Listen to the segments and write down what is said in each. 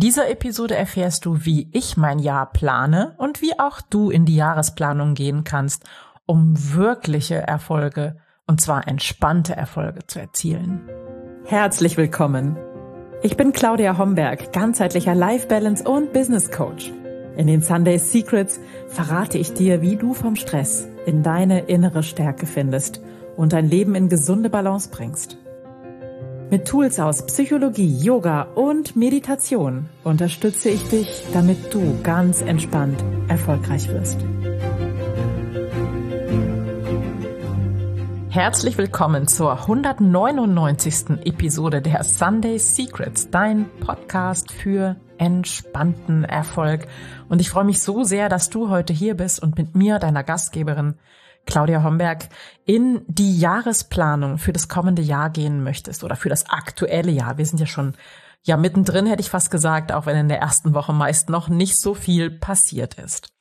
dieser Episode erfährst du, wie ich mein Jahr plane und wie auch du in die Jahresplanung gehen kannst, um wirkliche Erfolge, und zwar entspannte Erfolge zu erzielen. Herzlich willkommen. Ich bin Claudia Homberg, ganzheitlicher Life Balance und Business Coach. In den Sunday Secrets verrate ich dir, wie du vom Stress in deine innere Stärke findest und dein Leben in gesunde Balance bringst. Mit Tools aus Psychologie, Yoga und Meditation unterstütze ich dich, damit du ganz entspannt erfolgreich wirst. Herzlich willkommen zur 199. Episode der Sunday Secrets, dein Podcast für entspannten Erfolg. Und ich freue mich so sehr, dass du heute hier bist und mit mir, deiner Gastgeberin, Claudia Homberg, in die Jahresplanung für das kommende Jahr gehen möchtest oder für das aktuelle Jahr. Wir sind ja schon ja mittendrin, hätte ich fast gesagt, auch wenn in der ersten Woche meist noch nicht so viel passiert ist.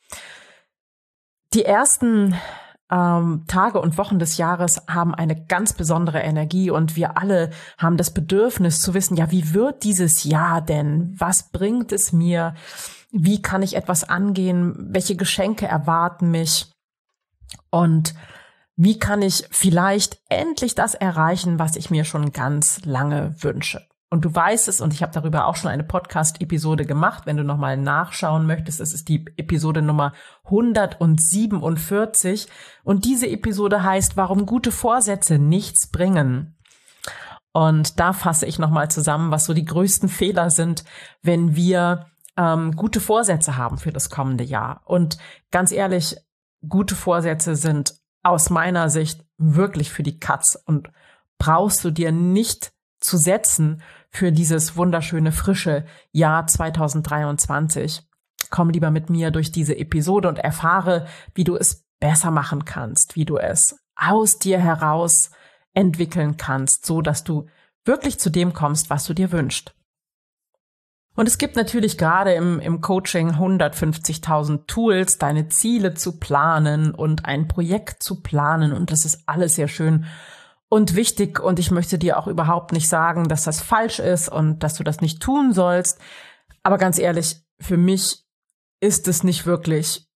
Die ersten ähm, Tage und Wochen des Jahres haben eine ganz besondere Energie und wir alle haben das Bedürfnis zu wissen, ja, wie wird dieses Jahr denn? Was bringt es mir? Wie kann ich etwas angehen? Welche Geschenke erwarten mich? Und wie kann ich vielleicht endlich das erreichen, was ich mir schon ganz lange wünsche? Und du weißt es, und ich habe darüber auch schon eine Podcast-Episode gemacht. Wenn du nochmal nachschauen möchtest, es ist die Episode Nummer 147. Und diese Episode heißt, warum gute Vorsätze nichts bringen. Und da fasse ich nochmal zusammen, was so die größten Fehler sind, wenn wir ähm, gute Vorsätze haben für das kommende Jahr. Und ganz ehrlich, gute Vorsätze sind aus meiner Sicht wirklich für die Katz und brauchst du dir nicht zu setzen für dieses wunderschöne, frische Jahr 2023. Komm lieber mit mir durch diese Episode und erfahre, wie du es besser machen kannst, wie du es aus dir heraus entwickeln kannst, so dass du wirklich zu dem kommst, was du dir wünschst. Und es gibt natürlich gerade im, im Coaching 150.000 Tools, deine Ziele zu planen und ein Projekt zu planen. Und das ist alles sehr schön und wichtig. Und ich möchte dir auch überhaupt nicht sagen, dass das falsch ist und dass du das nicht tun sollst. Aber ganz ehrlich, für mich ist es nicht wirklich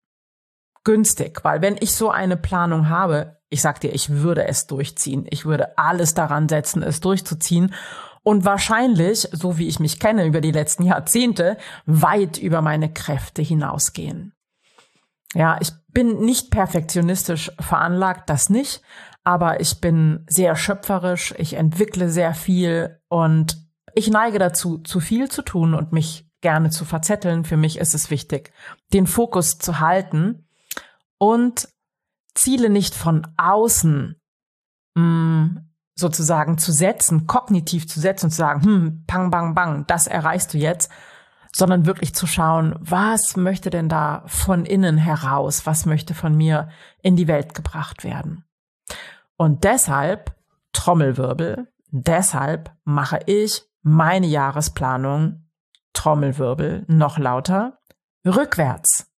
günstig, weil wenn ich so eine Planung habe, ich sag dir, ich würde es durchziehen. Ich würde alles daran setzen, es durchzuziehen und wahrscheinlich, so wie ich mich kenne über die letzten Jahrzehnte, weit über meine Kräfte hinausgehen. Ja, ich bin nicht perfektionistisch veranlagt, das nicht, aber ich bin sehr schöpferisch, ich entwickle sehr viel und ich neige dazu, zu viel zu tun und mich gerne zu verzetteln. Für mich ist es wichtig, den Fokus zu halten und Ziele nicht von außen mm, sozusagen zu setzen, kognitiv zu setzen und zu sagen, hm, pang, bang, bang, das erreichst du jetzt, sondern wirklich zu schauen, was möchte denn da von innen heraus, was möchte von mir in die Welt gebracht werden. Und deshalb, Trommelwirbel, deshalb mache ich meine Jahresplanung, Trommelwirbel, noch lauter, rückwärts.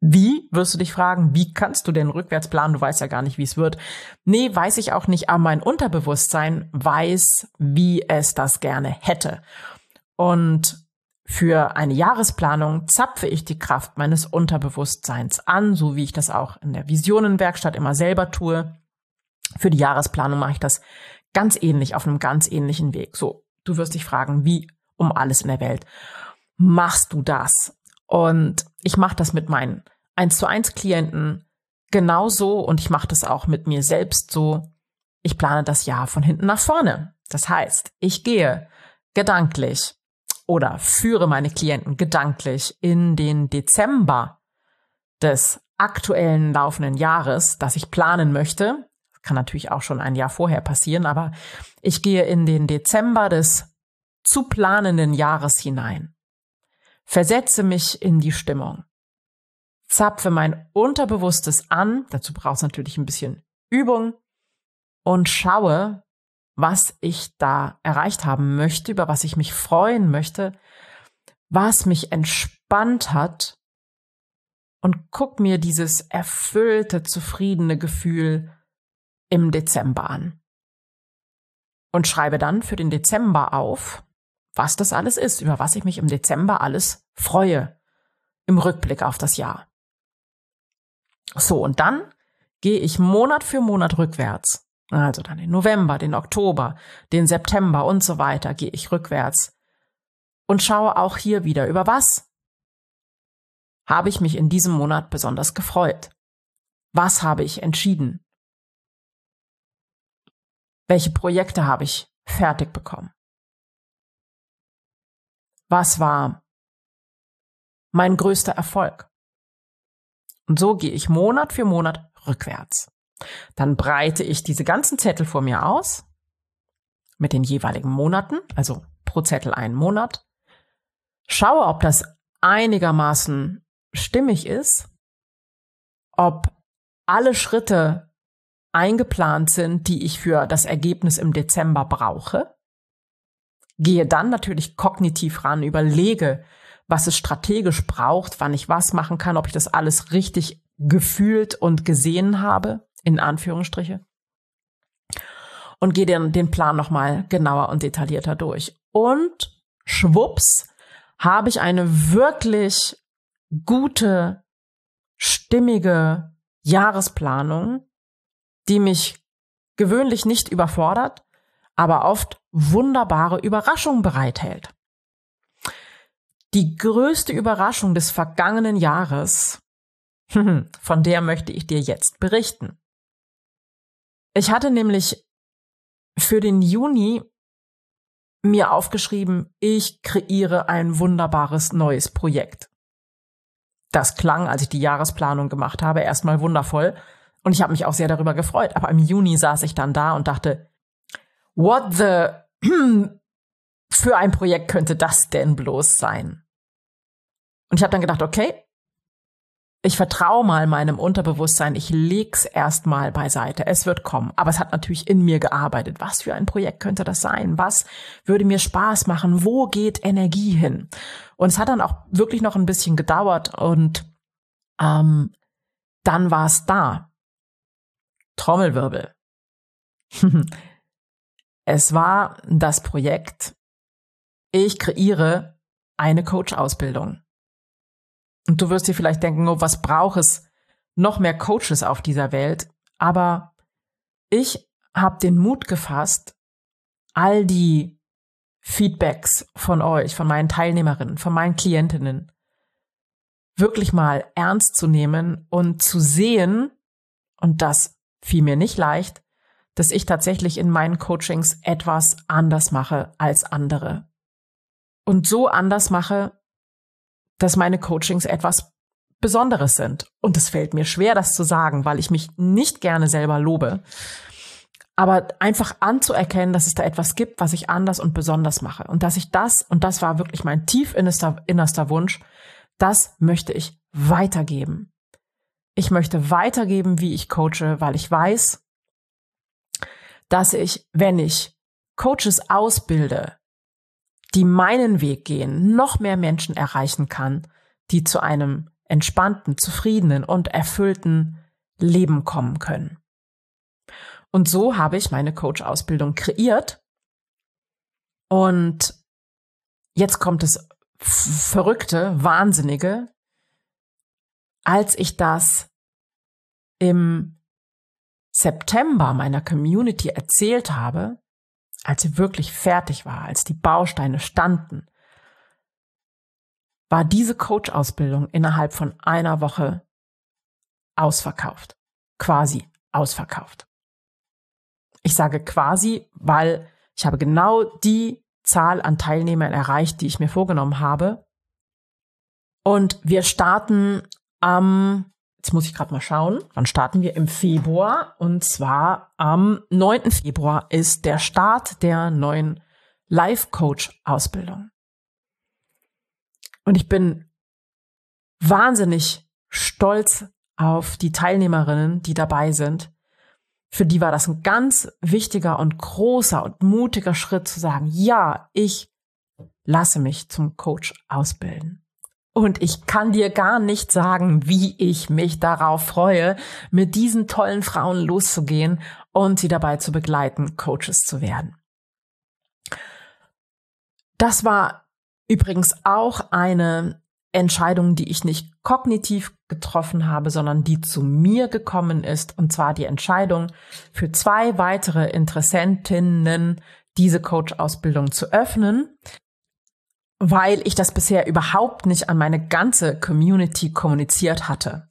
Wie, wirst du dich fragen, wie kannst du denn rückwärts planen? Du weißt ja gar nicht, wie es wird. Nee, weiß ich auch nicht, aber mein Unterbewusstsein weiß, wie es das gerne hätte. Und für eine Jahresplanung zapfe ich die Kraft meines Unterbewusstseins an, so wie ich das auch in der Visionenwerkstatt immer selber tue. Für die Jahresplanung mache ich das ganz ähnlich, auf einem ganz ähnlichen Weg. So, du wirst dich fragen, wie um alles in der Welt machst du das? Und ich mache das mit meinen 1 zu 1 Klienten genauso und ich mache das auch mit mir selbst so. Ich plane das Jahr von hinten nach vorne. Das heißt, ich gehe gedanklich oder führe meine Klienten gedanklich in den Dezember des aktuellen laufenden Jahres, das ich planen möchte. Das kann natürlich auch schon ein Jahr vorher passieren, aber ich gehe in den Dezember des zu planenden Jahres hinein versetze mich in die Stimmung, zapfe mein Unterbewusstes an, dazu brauchst du natürlich ein bisschen Übung und schaue, was ich da erreicht haben möchte, über was ich mich freuen möchte, was mich entspannt hat und guck mir dieses erfüllte, zufriedene Gefühl im Dezember an. Und schreibe dann für den Dezember auf, was das alles ist, über was ich mich im Dezember alles freue im Rückblick auf das Jahr. So, und dann gehe ich Monat für Monat rückwärts. Also dann den November, den Oktober, den September und so weiter gehe ich rückwärts und schaue auch hier wieder, über was habe ich mich in diesem Monat besonders gefreut. Was habe ich entschieden? Welche Projekte habe ich fertig bekommen? Was war mein größter Erfolg? Und so gehe ich Monat für Monat rückwärts. Dann breite ich diese ganzen Zettel vor mir aus mit den jeweiligen Monaten, also pro Zettel einen Monat, schaue, ob das einigermaßen stimmig ist, ob alle Schritte eingeplant sind, die ich für das Ergebnis im Dezember brauche, gehe dann natürlich kognitiv ran, überlege, was es strategisch braucht, wann ich was machen kann, ob ich das alles richtig gefühlt und gesehen habe, in Anführungsstriche. Und gehe dann den Plan nochmal genauer und detaillierter durch. Und schwupps, habe ich eine wirklich gute, stimmige Jahresplanung, die mich gewöhnlich nicht überfordert, aber oft wunderbare Überraschungen bereithält. Die größte Überraschung des vergangenen Jahres, von der möchte ich dir jetzt berichten. Ich hatte nämlich für den Juni mir aufgeschrieben, ich kreiere ein wunderbares neues Projekt. Das klang, als ich die Jahresplanung gemacht habe, erstmal wundervoll und ich habe mich auch sehr darüber gefreut. Aber im Juni saß ich dann da und dachte, what the für ein Projekt könnte das denn bloß sein? Und ich habe dann gedacht, okay, ich vertraue mal meinem Unterbewusstsein, ich leg's erstmal beiseite. Es wird kommen. Aber es hat natürlich in mir gearbeitet. Was für ein Projekt könnte das sein? Was würde mir Spaß machen? Wo geht Energie hin? Und es hat dann auch wirklich noch ein bisschen gedauert und ähm, dann war es da. Trommelwirbel. es war das Projekt, ich kreiere eine Coach-Ausbildung. Und du wirst dir vielleicht denken, oh, was braucht es? Noch mehr Coaches auf dieser Welt. Aber ich habe den Mut gefasst, all die Feedbacks von euch, von meinen Teilnehmerinnen, von meinen Klientinnen, wirklich mal ernst zu nehmen und zu sehen, und das fiel mir nicht leicht, dass ich tatsächlich in meinen Coachings etwas anders mache als andere. Und so anders mache, dass meine Coachings etwas Besonderes sind. Und es fällt mir schwer, das zu sagen, weil ich mich nicht gerne selber lobe. Aber einfach anzuerkennen, dass es da etwas gibt, was ich anders und besonders mache. Und dass ich das, und das war wirklich mein tief innerster, innerster Wunsch, das möchte ich weitergeben. Ich möchte weitergeben, wie ich coache, weil ich weiß, dass ich, wenn ich Coaches ausbilde, die meinen Weg gehen, noch mehr Menschen erreichen kann, die zu einem entspannten, zufriedenen und erfüllten Leben kommen können. Und so habe ich meine Coach-Ausbildung kreiert. Und jetzt kommt das Verrückte, Wahnsinnige, als ich das im September meiner Community erzählt habe, als sie wirklich fertig war, als die Bausteine standen, war diese Coach-Ausbildung innerhalb von einer Woche ausverkauft. Quasi ausverkauft. Ich sage quasi, weil ich habe genau die Zahl an Teilnehmern erreicht, die ich mir vorgenommen habe. Und wir starten am Jetzt muss ich gerade mal schauen. Wann starten wir? Im Februar. Und zwar am 9. Februar ist der Start der neuen Life-Coach-Ausbildung. Und ich bin wahnsinnig stolz auf die Teilnehmerinnen, die dabei sind. Für die war das ein ganz wichtiger und großer und mutiger Schritt zu sagen, ja, ich lasse mich zum Coach ausbilden. Und ich kann dir gar nicht sagen, wie ich mich darauf freue, mit diesen tollen Frauen loszugehen und sie dabei zu begleiten, Coaches zu werden. Das war übrigens auch eine Entscheidung, die ich nicht kognitiv getroffen habe, sondern die zu mir gekommen ist, und zwar die Entscheidung für zwei weitere Interessentinnen, diese Coach-Ausbildung zu öffnen, weil ich das bisher überhaupt nicht an meine ganze Community kommuniziert hatte.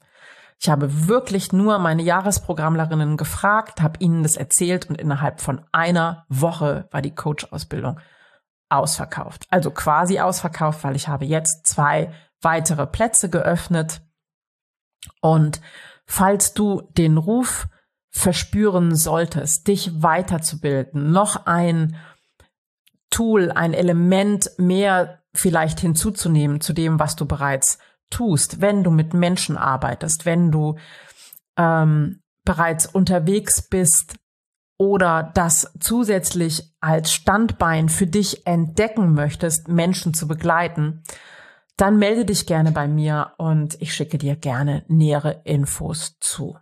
Ich habe wirklich nur meine Jahresprogrammlerinnen gefragt, habe ihnen das erzählt und innerhalb von einer Woche war die Coach-Ausbildung ausverkauft. Also quasi ausverkauft, weil ich habe jetzt zwei weitere Plätze geöffnet. Und falls du den Ruf verspüren solltest, dich weiterzubilden, noch ein Tool, ein Element mehr vielleicht hinzuzunehmen zu dem, was du bereits tust, wenn du mit Menschen arbeitest, wenn du ähm, bereits unterwegs bist oder das zusätzlich als Standbein für dich entdecken möchtest, Menschen zu begleiten, dann melde dich gerne bei mir und ich schicke dir gerne nähere Infos zu.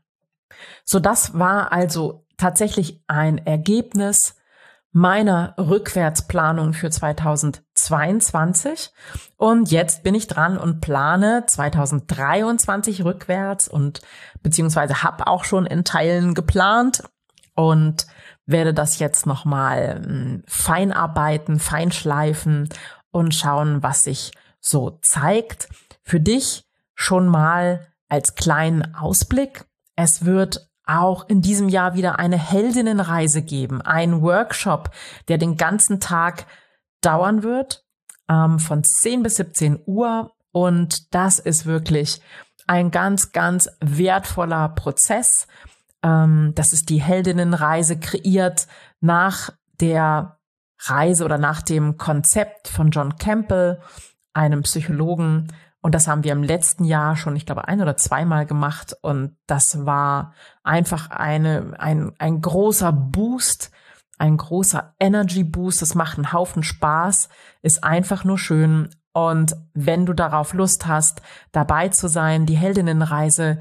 So, das war also tatsächlich ein Ergebnis meiner Rückwärtsplanung für 2022. Und jetzt bin ich dran und plane 2023 rückwärts und beziehungsweise habe auch schon in Teilen geplant und werde das jetzt nochmal hm, feinarbeiten, feinschleifen und schauen, was sich so zeigt. Für dich schon mal als kleinen Ausblick. Es wird auch in diesem Jahr wieder eine Heldinnenreise geben, ein Workshop, der den ganzen Tag dauern wird, ähm, von 10 bis 17 Uhr. Und das ist wirklich ein ganz, ganz wertvoller Prozess. Ähm, das ist die Heldinnenreise kreiert nach der Reise oder nach dem Konzept von John Campbell, einem Psychologen, und das haben wir im letzten Jahr schon, ich glaube, ein oder zweimal gemacht. Und das war einfach eine, ein, ein großer Boost, ein großer Energy Boost. Das macht einen Haufen Spaß, ist einfach nur schön. Und wenn du darauf Lust hast, dabei zu sein, die Heldinnenreise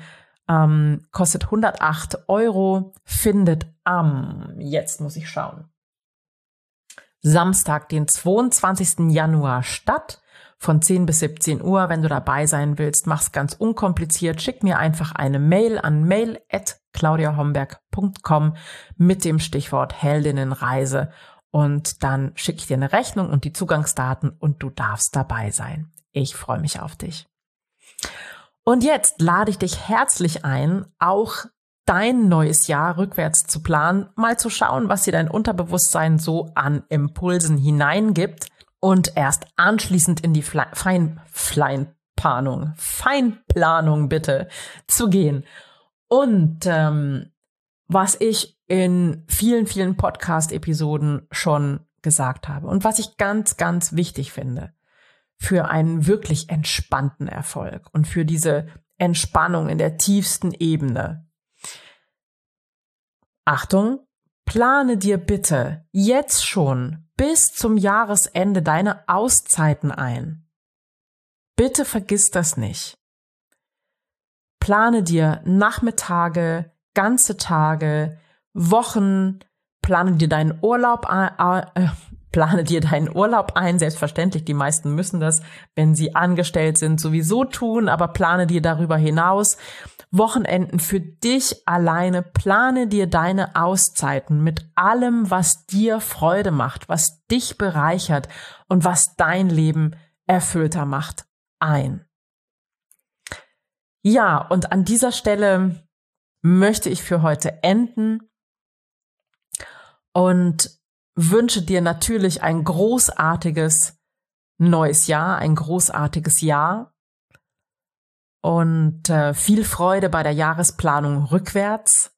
ähm, kostet 108 Euro, findet am, jetzt muss ich schauen, Samstag, den 22. Januar statt von 10 bis 17 Uhr. Wenn du dabei sein willst, mach's ganz unkompliziert. Schick mir einfach eine Mail an mail@claudiahomberg.com mit dem Stichwort Heldinnenreise und dann schicke ich dir eine Rechnung und die Zugangsdaten und du darfst dabei sein. Ich freue mich auf dich. Und jetzt lade ich dich herzlich ein, auch dein neues Jahr rückwärts zu planen, mal zu schauen, was dir dein Unterbewusstsein so an Impulsen hineingibt und erst anschließend in die Fein, Feinplanung, Feinplanung bitte zu gehen. Und ähm, was ich in vielen, vielen Podcast-Episoden schon gesagt habe und was ich ganz, ganz wichtig finde für einen wirklich entspannten Erfolg und für diese Entspannung in der tiefsten Ebene. Achtung, plane dir bitte jetzt schon bis zum Jahresende deine Auszeiten ein. Bitte vergiss das nicht. Plane dir Nachmittage, ganze Tage, Wochen, plane dir deinen Urlaub, äh, plane dir deinen Urlaub ein. Selbstverständlich, die meisten müssen das, wenn sie angestellt sind, sowieso tun, aber plane dir darüber hinaus Wochenenden für dich alleine. Plane dir deine Auszeiten mit allem, was dir Freude macht, was dich bereichert und was dein Leben erfüllter macht, ein. Ja, und an dieser Stelle möchte ich für heute enden und wünsche dir natürlich ein großartiges neues Jahr, ein großartiges Jahr und äh, viel Freude bei der Jahresplanung rückwärts.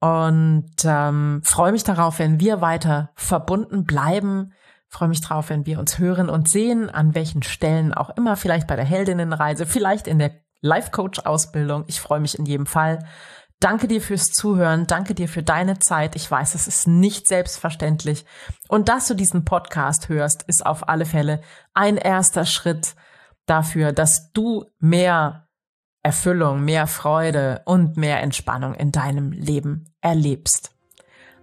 Und ähm, freue mich darauf, wenn wir weiter verbunden bleiben. Freue mich darauf, wenn wir uns hören und sehen, an welchen Stellen auch immer, vielleicht bei der Heldinnenreise, vielleicht in der Life-Coach-Ausbildung. Ich freue mich in jedem Fall. Danke dir fürs Zuhören, danke dir für deine Zeit. Ich weiß, es ist nicht selbstverständlich. Und dass du diesen Podcast hörst, ist auf alle Fälle ein erster Schritt dafür, dass du mehr Erfüllung, mehr Freude und mehr Entspannung in deinem Leben erlebst.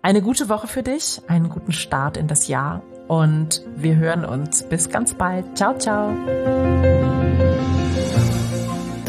Eine gute Woche für dich, einen guten Start in das Jahr und wir hören uns bis ganz bald. Ciao, ciao.